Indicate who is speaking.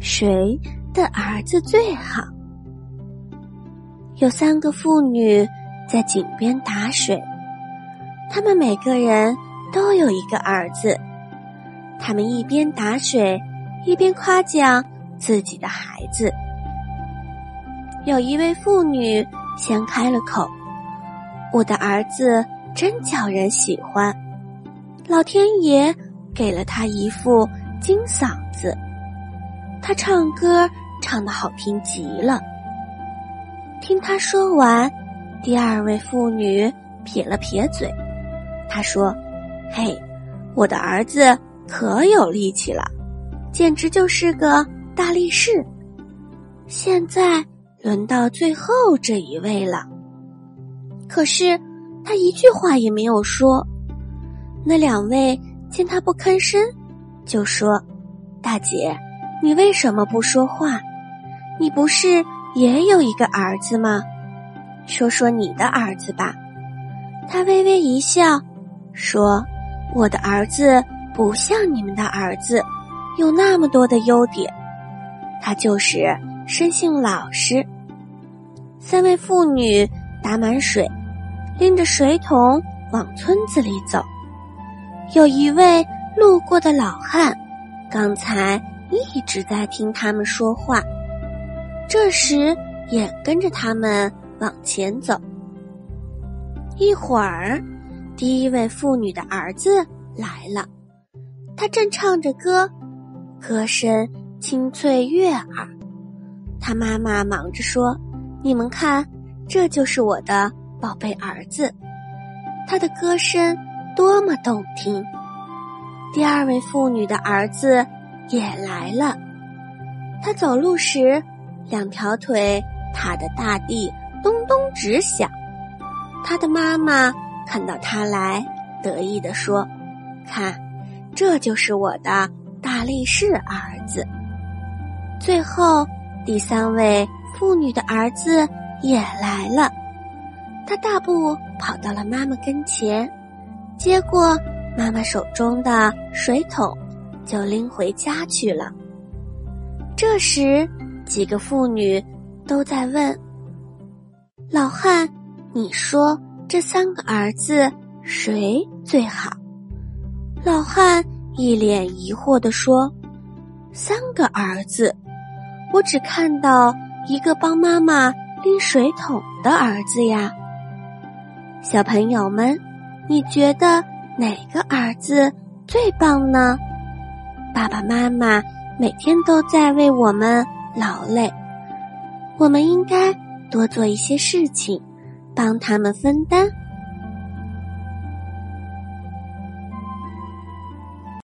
Speaker 1: 谁的儿子最好？有三个妇女在井边打水，他们每个人都有一个儿子。他们一边打水，一边夸奖自己的孩子。有一位妇女先开了口：“我的儿子真叫人喜欢，老天爷给了他一副金嗓子。”他唱歌唱的好听极了。听他说完，第二位妇女撇了撇嘴，她说：“嘿，我的儿子可有力气了，简直就是个大力士。”现在轮到最后这一位了，可是他一句话也没有说。那两位见他不吭声，就说：“大姐。”你为什么不说话？你不是也有一个儿子吗？说说你的儿子吧。他微微一笑，说：“我的儿子不像你们的儿子，有那么多的优点。他就是生性老实。”三位妇女打满水，拎着水桶往村子里走。有一位路过的老汉，刚才。一直在听他们说话，这时也跟着他们往前走。一会儿，第一位妇女的儿子来了，他正唱着歌，歌声清脆悦耳。他妈妈忙着说：“你们看，这就是我的宝贝儿子，他的歌声多么动听。”第二位妇女的儿子。也来了，他走路时，两条腿踏的大地咚咚直响。他的妈妈看到他来，得意地说：“看，这就是我的大力士儿子。”最后，第三位妇女的儿子也来了，他大步跑到了妈妈跟前，接过妈妈手中的水桶。就拎回家去了。这时，几个妇女都在问：“老汉，你说这三个儿子谁最好？”老汉一脸疑惑地说：“三个儿子，我只看到一个帮妈妈拎水桶的儿子呀。”小朋友们，你觉得哪个儿子最棒呢？爸爸妈妈每天都在为我们劳累，我们应该多做一些事情，帮他们分担。